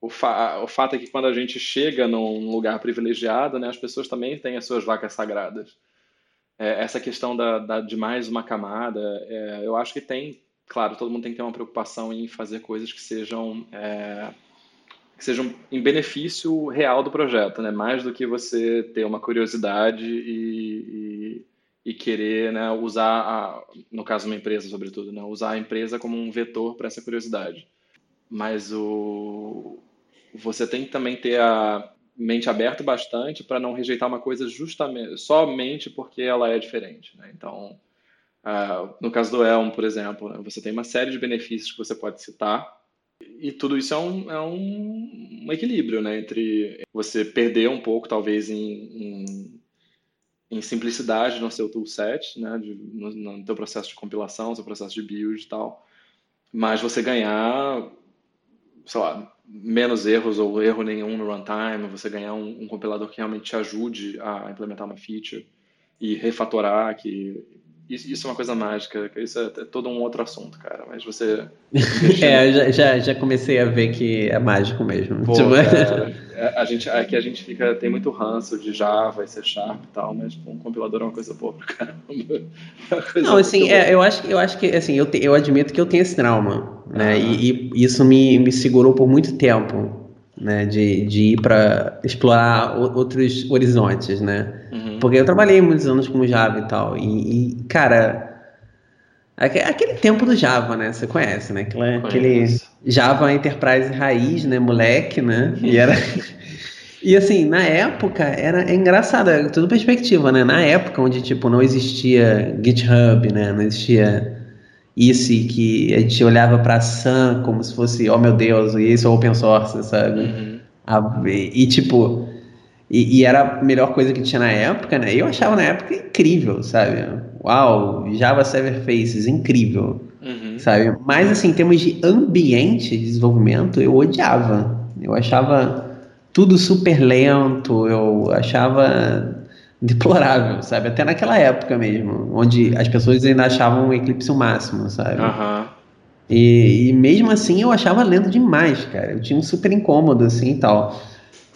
o, fa, o fato é que quando a gente chega num lugar privilegiado, né, as pessoas também têm as suas vacas sagradas é, essa questão da, da, de mais uma camada, é, eu acho que tem, claro, todo mundo tem que ter uma preocupação em fazer coisas que sejam é, que sejam em benefício real do projeto, né? Mais do que você ter uma curiosidade e, e, e querer, né, usar, a, no caso uma empresa, sobretudo, né, usar a empresa como um vetor para essa curiosidade. Mas o você tem que também ter a, mente aberta bastante para não rejeitar uma coisa justamente somente porque ela é diferente. Né? Então, uh, no caso do Elm, por exemplo, né, você tem uma série de benefícios que você pode citar e tudo isso é um, é um, um equilíbrio né? entre você perder um pouco, talvez, em, em, em simplicidade no seu toolset, né? De, no, no teu processo de compilação, no seu processo de build e tal, mas você ganhar, sei lá, menos erros ou erro nenhum no runtime, você ganhar um, um, compilador que realmente te ajude a implementar uma feature e refatorar, que isso, é uma coisa mágica, isso é, é, todo um outro assunto, cara, mas você... <laughs> é, já, já, já, comecei a ver que é mágico mesmo. Pô, tipo... é, a gente, aqui a gente fica, tem muito ranço de Java e C Sharp e tal, mas um compilador é uma coisa boa pra caramba. <laughs> É Não, assim, é, eu, acho, eu acho que, assim, eu, te, eu admito que eu tenho esse trauma, né, ah. e, e, isso me, me segurou por muito tempo, né, de, de ir para explorar outros horizontes, né, uhum. porque eu trabalhei muitos anos como Java e tal, e, e cara... Aquele tempo do Java, né? Você conhece, né? Aquela, aquele Java Enterprise raiz, né? Moleque, né? E era. <laughs> e assim, na época, era é engraçado, é tudo perspectiva, né? Na época onde, tipo, não existia GitHub, né? Não existia isso que a gente olhava para Sun como se fosse, oh meu Deus, e isso é open source, sabe? Uhum. A, e, e, tipo, e, e, era a melhor coisa que tinha na época, né? Eu achava na época incrível, sabe? Uau, Java Server Faces, incrível, uhum. sabe? Mas, assim, em termos de ambiente de desenvolvimento, eu odiava. Eu achava tudo super lento, eu achava deplorável, sabe? Até naquela época mesmo, onde as pessoas ainda achavam o Eclipse o máximo, sabe? Aham. E, e, mesmo assim eu achava lento demais, cara. Eu tinha um super incômodo, assim e tal.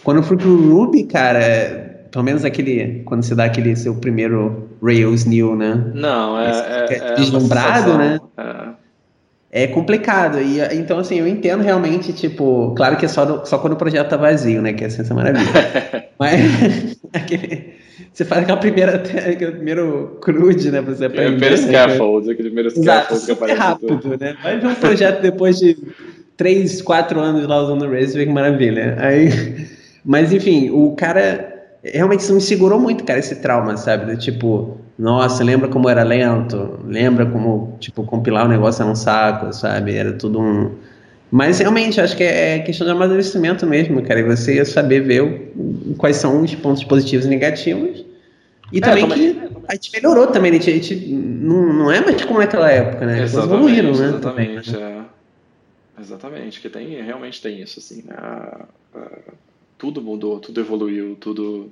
Quando eu fui pro Ruby, cara, pelo menos aquele. Quando você dá aquele seu primeiro Rails New, né? Não, é. é, é deslumbrado, né? É. é. complicado. E, então, assim, eu entendo realmente, tipo, claro que é só, do, só quando o projeto tá vazio, né? Que é essa maravilha. <laughs> Mas <laughs> aquele você faz aquela primeira, <laughs> aquele primeiro crude, né? Você aprender. Primeiro scaffold, aquele primeiro scaffold que aparece. rápido, tudo. né? Vai ver um projeto depois de 3, 4 anos lá usando o Rails, vê que maravilha. Aí, mas enfim, o cara realmente isso me segurou muito, cara, esse trauma, sabe? tipo, nossa, lembra como era lento? Lembra como, tipo, compilar o um negócio era um saco, sabe? Era tudo um. Mas realmente, acho que é, é questão de amadurecimento mesmo, cara. E você saber ver o, quais são os pontos positivos e negativos. E é, também que a gente melhorou também, né? a gente, a gente não, não é mais como naquela época, né? Eles evoluíram, né? Exatamente, também, né? é. Exatamente, que tem, realmente tem isso, assim, né? Tudo mudou, tudo evoluiu, tudo,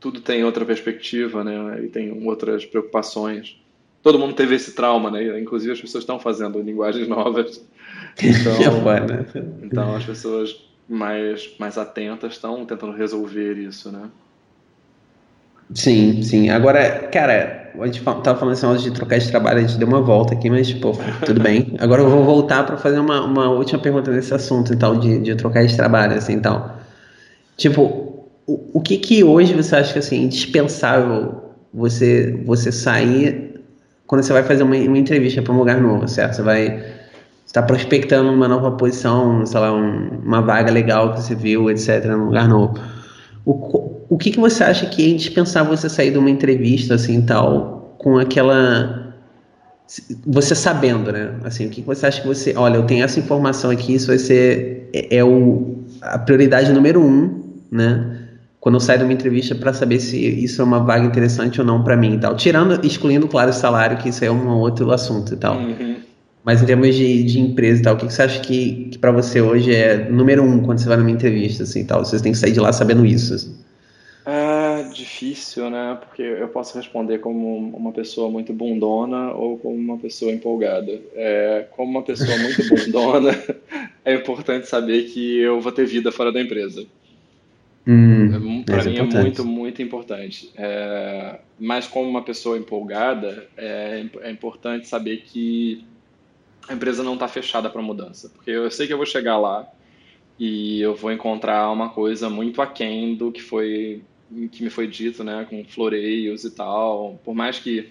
tudo tem outra perspectiva, né? E tem outras preocupações. Todo mundo teve esse trauma, né? Inclusive as pessoas estão fazendo linguagens novas <laughs> então, é né? então as pessoas mais, mais atentas estão tentando resolver isso, né? Sim, sim. Agora, cara, a gente tava falando assim, de trocar de trabalho, a gente deu uma volta aqui, mas, pô, tudo bem. Agora eu vou voltar para fazer uma, uma última pergunta nesse assunto, então, de, de trocar de trabalho, assim, então. Tipo, o, que que hoje você acha que, assim, indispensável você, você sair quando você vai fazer uma, uma entrevista para um lugar novo, certo? Você vai está prospectando uma nova posição, sei lá, um, uma vaga legal que você viu, etc., num lugar novo. O, o que, que você acha que é indispensável você sair de uma entrevista, assim, tal, com aquela... Você sabendo, né? Assim, o que, que você acha que você... Olha, eu tenho essa informação aqui, isso vai ser... É, é o, a prioridade número um, né? Quando eu saio de uma entrevista para saber se isso é uma vaga interessante ou não para mim e tal. Tirando, excluindo, claro, o salário, que isso é um outro assunto e tal. Uhum. Mas em termos de, de empresa e tal, o que, que você acha que, que para você hoje é número um quando você vai numa entrevista, assim, tal? Você tem que sair de lá sabendo isso. Assim. É difícil, né? Porque eu posso responder como uma pessoa muito bundona ou como uma pessoa empolgada. É, como uma pessoa muito bundona, <laughs> é importante saber que eu vou ter vida fora da empresa. Hum, para mim é muito, muito importante. É, mas como uma pessoa empolgada, é, é importante saber que a empresa não está fechada para mudança. Porque eu sei que eu vou chegar lá e eu vou encontrar uma coisa muito aquém do que foi que me foi dito, né, com floreios e tal. Por mais que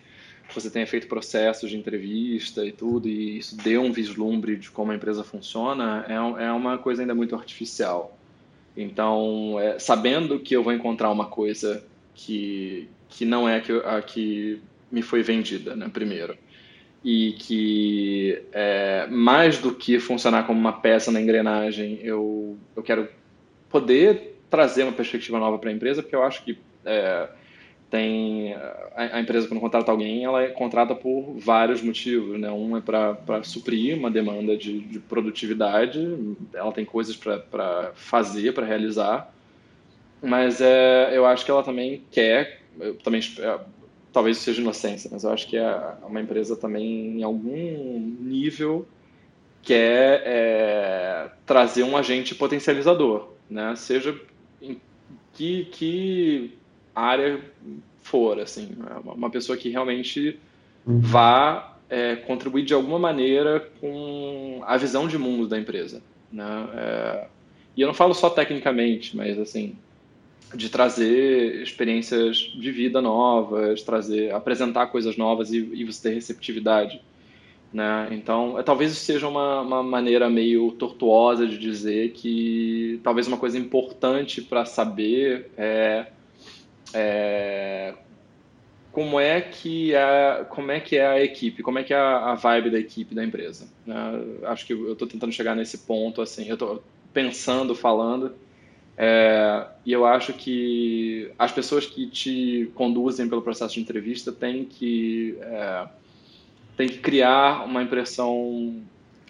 você tenha feito processos de entrevista e tudo, e isso deu um vislumbre de como a empresa funciona, é, é uma coisa ainda muito artificial. Então, é, sabendo que eu vou encontrar uma coisa que, que não é a que me foi vendida, né, primeiro. E que é, mais do que funcionar como uma peça na engrenagem, eu, eu quero poder trazer uma perspectiva nova para a empresa, porque eu acho que é, tem a, a, empresa quando contrata alguém, ela é contrata por vários motivos, né? Um é para suprir uma demanda de, de, produtividade, ela tem coisas para fazer, para realizar, mas é, eu acho que ela também quer, também talvez seja inocência, mas eu acho que é uma empresa também, em algum nível, quer é, trazer um agente potencializador, né? Seja em que, que área for, assim, é uma pessoa que realmente uhum. vá é, contribuir de alguma maneira com a visão de mundo da empresa, né? É, e eu não falo só tecnicamente, mas assim, de trazer experiências de vida novas, trazer, apresentar coisas novas e, e você ter receptividade. Né? Então, é, talvez isso seja uma, uma maneira meio tortuosa de dizer que talvez uma coisa importante para saber é, é, como é que é como é que é a equipe, como é que é a, a vibe da equipe da empresa. Né? Acho que eu estou tentando chegar nesse ponto assim, eu estou pensando, falando é, e eu acho que as pessoas que te conduzem pelo processo de entrevista têm que, é, têm que criar uma impressão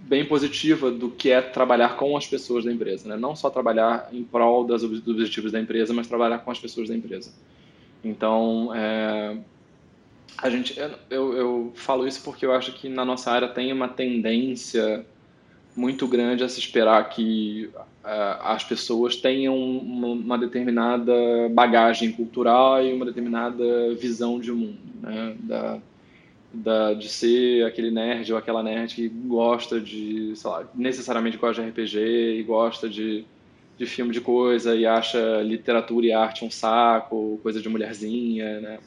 bem positiva do que é trabalhar com as pessoas da empresa. Né? Não só trabalhar em prol das, dos objetivos da empresa, mas trabalhar com as pessoas da empresa. Então, é, a gente, eu, eu falo isso porque eu acho que na nossa área tem uma tendência muito grande a se esperar que uh, as pessoas tenham uma, uma, determinada bagagem cultural e uma determinada visão de mundo, né? Da, da, de ser aquele nerd ou aquela nerd que gosta de, sei lá, necessariamente gosta de RPG e gosta de, de filme de coisa e acha literatura e arte um saco, coisa de mulherzinha, né?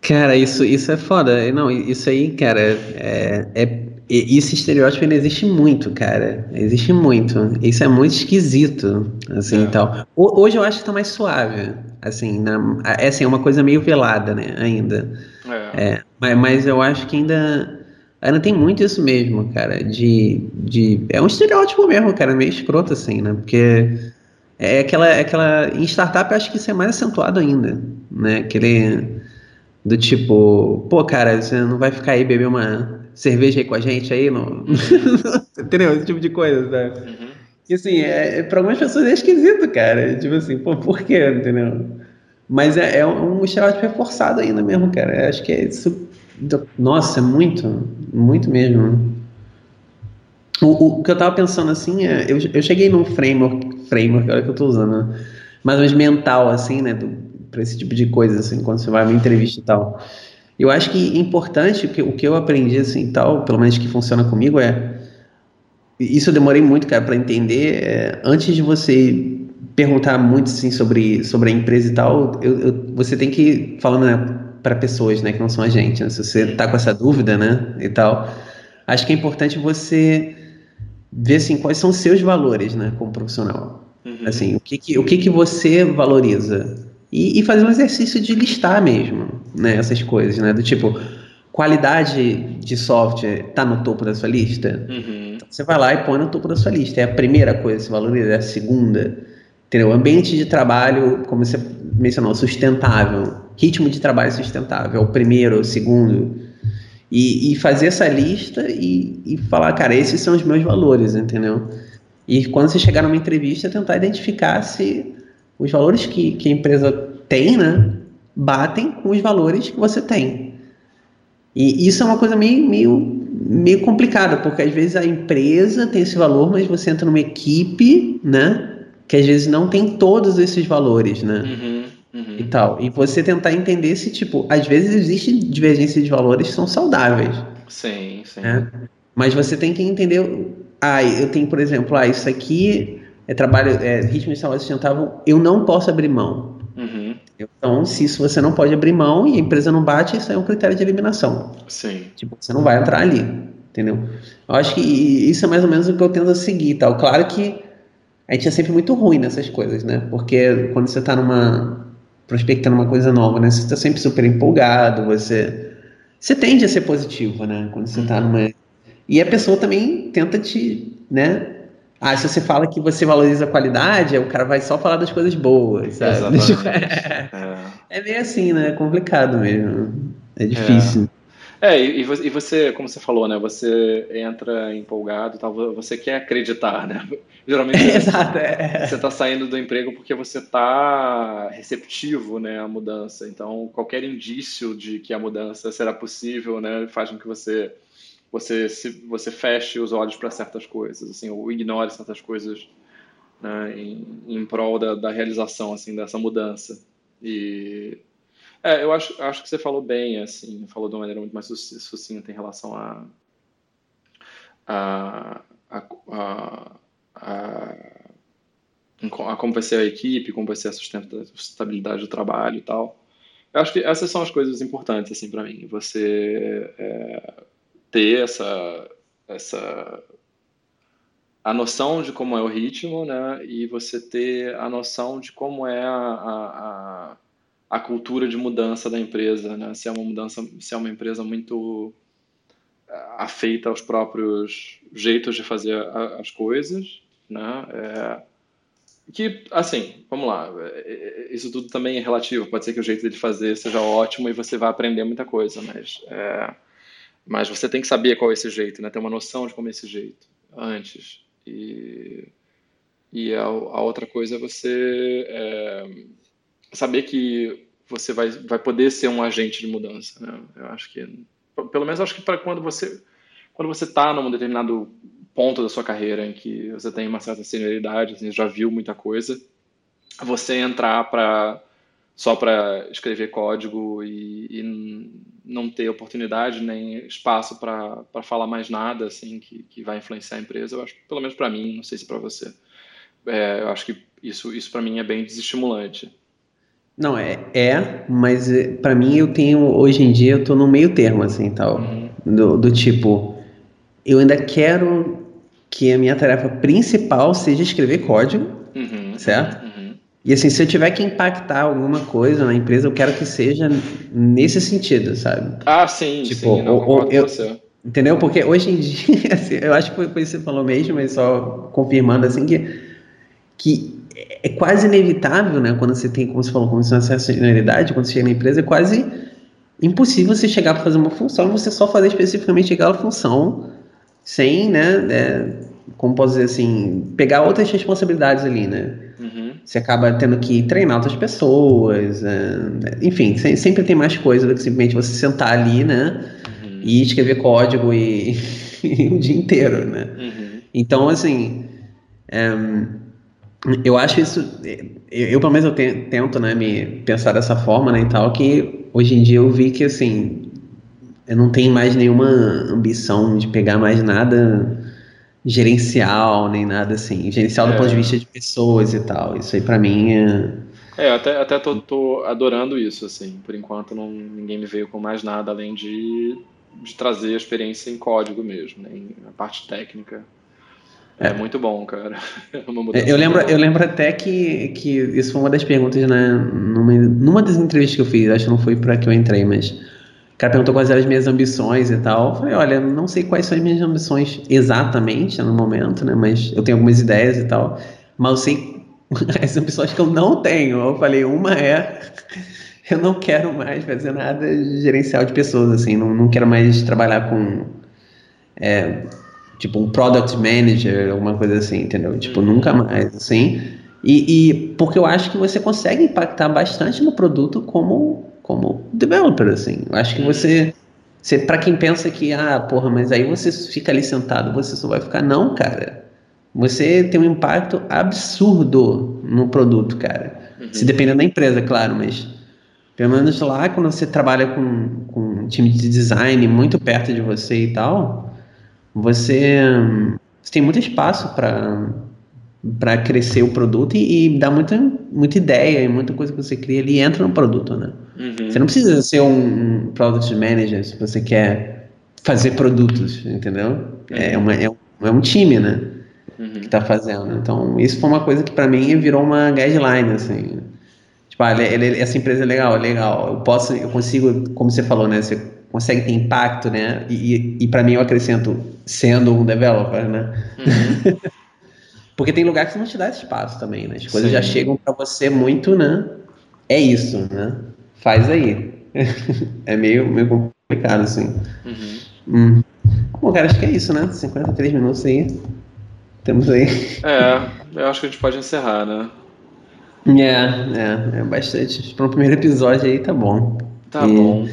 Cara, isso, isso é foda. Não, isso aí, cara, é, é esse estereótipo ainda existe muito, cara. Existe muito. Isso é muito esquisito, assim, é. tal. Hoje eu acho que tá mais suave, assim, na, é assim, é uma coisa meio velada, né, ainda. É. é mas, mas eu acho que ainda, ainda tem muito isso mesmo, cara, de, de... É um estereótipo mesmo, cara, meio escroto, assim, né, porque é aquela, é aquela... Em startup eu acho que isso é mais acentuado ainda, né, aquele... Do tipo, pô, cara, você não vai ficar aí beber uma cerveja aí com a gente aí, no... <laughs> entendeu? Esse tipo de coisa, né? Uhum. E assim, é, é, para algumas pessoas é esquisito, cara. Tipo assim, pô, por quê, entendeu? Mas é, é um estereótipo reforçado ainda mesmo, cara. Eu acho que é isso. Nossa, é muito, muito mesmo. O, o que eu tava pensando assim é. Eu, eu cheguei num framework, framework, olha que eu tô usando, né? mais ou menos mental, assim, né? Do, pra esse tipo de coisa, assim, quando você vai numa entrevista e tal. Eu acho que é importante, que, o que eu aprendi assim tal, pelo menos que funciona comigo, é. Isso eu demorei muito, cara, para entender. É, antes de você perguntar muito assim, sobre, sobre a empresa e tal, eu, eu, você tem que falando né, para pessoas né, que não são a gente. Né? Se você está com essa dúvida né, e tal, acho que é importante você ver assim, quais são os seus valores né, como profissional. Uhum. Assim, o que, que, o que, que você valoriza? E, e, fazer um exercício de listar mesmo, né, essas coisas, né, do tipo, qualidade de software está no topo da sua lista? Uhum. Então, você vai lá e põe no topo da sua lista, é a primeira coisa que você valoriza, é a segunda, entendeu? Ambiente de trabalho, como você mencionou, sustentável, ritmo de trabalho sustentável, é o primeiro, é o segundo, e, e fazer essa lista e, e falar, cara, esses são os meus valores, entendeu? E quando você chegar numa entrevista, tentar identificar se os valores que, que a empresa tem, né, batem com os valores que você tem. E isso é uma coisa meio, meio, meio complicada, porque às vezes a empresa tem esse valor, mas você entra numa equipe, né, que às vezes não tem todos esses valores, né, uhum, uhum. e tal. E você tentar entender se, tipo, às vezes existe divergência de valores que são saudáveis. Sim, sim. Né? Mas você tem que entender, ah, eu tenho, por exemplo, ah, isso aqui é trabalho, é, ritmo de trabalho sustentável, eu não posso abrir mão. Uhum. Então, se isso você não pode abrir mão e a empresa não bate, isso é um critério de eliminação. Sim. Tipo, você não vai entrar ali, entendeu? Eu acho que isso é mais ou menos o que eu tento seguir, tal. Claro que a gente é sempre muito ruim nessas coisas, né? Porque quando você está numa prospectando uma coisa nova, né? Você está sempre super empolgado, você você tende a ser positivo, né? Quando você está uhum. numa e a pessoa também tenta te, né? Ah, se você fala que você valoriza a qualidade, o cara vai só falar das coisas boas, sabe? Exatamente. É, <laughs> é meio assim, né? É complicado mesmo. É difícil. É, é e, e, você, como você falou, né? Você entra empolgado tal, você quer acreditar, né? <laughs> Geralmente <laughs> Exato, é. você está saindo do emprego porque você está receptivo né, à mudança. Então, qualquer indício de que a mudança será possível né, faz com que você você se, você feche os olhos para certas coisas, assim, ou ignore certas coisas né, em, em prol da, da realização assim dessa mudança. E é, eu acho, acho que você falou bem, assim, falou de uma maneira muito mais sucinta em relação a a, a, a, a, como vai ser a equipe, como vai ser a sustentabilidade do trabalho e tal. Eu acho que essas são as coisas importantes assim para mim. Você é, ter essa, essa a noção de como é o ritmo, né? E você ter a noção de como é a, a, a cultura de mudança da empresa, né? Se é uma mudança, se é uma empresa muito eh, afeita aos próprios jeitos de fazer as coisas, né? É, que, assim, vamos lá, eh, isso tudo também é relativo. Pode ser que o jeito de fazer seja ótimo e você vai aprender muita coisa, mas é, mas você tem que saber qual é esse jeito, né? Ter uma noção de como é esse jeito antes. E, e a, a outra coisa é você é, saber que você vai, vai poder ser um agente de mudança. Né? Eu acho que, pelo menos acho que para quando você quando você está num determinado ponto da sua carreira em que você tem uma certa senioridade, assim, já viu muita coisa, você entrar para só para escrever código e, e, não ter oportunidade nem espaço para falar mais nada assim que, que vai influenciar a empresa, eu acho, pelo menos para mim, não sei se para você, é, eu acho que isso, isso para mim é bem desestimulante. Não, é, é mas é, para mim eu tenho, hoje em dia, eu tô no meio termo, assim, tal, uhum. do, do tipo, eu ainda quero que a minha tarefa principal seja escrever código, uhum, certo? Uhum. E assim, se eu tiver que impactar alguma coisa na empresa, eu quero que seja nesse sentido, sabe? Ah, sim, tipo, sim, não, ou, eu, você. Entendeu? Porque hoje em dia, <laughs> assim, eu acho que foi, foi isso que você falou mesmo, mas só confirmando assim que, que é quase inevitável, né? Quando você tem, como você falou, como você tem uma senioridade, quando você chega na empresa, é quase impossível você chegar para fazer uma função e você só fazer especificamente aquela função sem, né, é, como posso dizer assim, pegar outras responsabilidades ali, né? Uhum. Você acaba tendo que treinar outras pessoas, é, enfim, sempre tem mais coisa do que simplesmente você sentar ali, né, uhum. e escrever código e, <laughs> e o dia inteiro, né? Uhum. Então, assim, é, eu acho isso, eu, eu, pelo menos eu tento, né, me pensar dessa forma, né, e tal, que hoje em dia eu vi que, assim, eu não tenho mais nenhuma ambição de pegar mais nada gerencial, nem nada assim. Gerencial é. do ponto de vista de pessoas e tal. Isso aí para mim é. É, até, até tô, tô, adorando isso, assim. Por enquanto não, ninguém me veio com mais nada além de, de trazer a experiência em código mesmo, né? a parte técnica. É, é, muito bom, cara. <laughs> É eu lembro, eu lembro até que, que isso foi uma das perguntas né, numa, numa das entrevistas que eu fiz, acho que não foi para que eu entrei, mas o cara perguntou quais eram as minhas ambições e tal. Eu falei, olha, não sei quais são as minhas ambições exatamente no momento, né? Mas eu tenho algumas ideias e tal. Mas eu sei <laughs> as ambições que eu não tenho. Eu falei, uma é <laughs> eu não quero mais fazer nada gerencial de pessoas, assim. Não, não quero mais trabalhar com é, tipo um product manager, alguma coisa assim, entendeu? Tipo, nunca mais, assim. E, e porque eu acho que você consegue impactar bastante no produto como como developer, assim. Eu acho que você, você para quem pensa que, ah, porra, mas aí você fica ali sentado, você só vai ficar. Não, cara. Você tem um impacto absurdo no produto, cara. Uhum. Se dependendo da empresa, claro, mas pelo menos lá, quando você trabalha com, com um time de design muito perto de você e tal, você, você tem muito espaço para para crescer o produto e, e dar muita, muita ideia e muita coisa que você cria ali entra no produto, né? Uhum. Você não precisa ser um, um product manager se você quer fazer produtos, entendeu? Uhum. É, uma, é, um, é um time, né? Uhum. Que está fazendo. Então, isso foi uma coisa que para mim virou uma guideline, assim. Tipo, ah, ele, ele, essa empresa é legal, é legal. Eu posso, eu consigo, como você falou, né? Você consegue ter impacto, né? E, e, e para mim eu acrescento sendo um developer, né? Uhum. <laughs> Porque tem lugar que não te dá espaço também, né? As coisas Sim. já chegam para você muito, né? É isso, né? Faz aí. <laughs> é meio, meio complicado, assim. Uhum. Hum. Bom, cara, acho que é isso, né? 53 minutos aí. Temos aí. É, eu acho que a gente pode encerrar, né? É, é, é bastante. Para o primeiro episódio aí tá bom. Tá e... bom.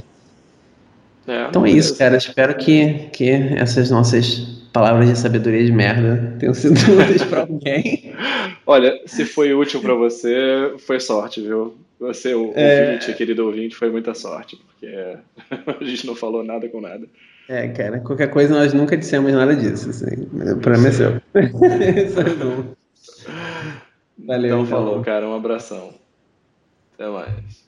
É, então é isso, cara. Espero que, que essas nossas palavras de sabedoria de merda tenham sido <laughs> úteis para alguém. Olha, se foi útil para você, foi sorte, viu? Você, o é... ouvinte, querido ouvinte, foi muita sorte, porque <laughs> a gente não falou nada com nada. É, cara, qualquer coisa nós nunca dissemos nada disso, assim. O problema é seu. <laughs> Valeu. Então, então falou, cara. Um abração. Até mais.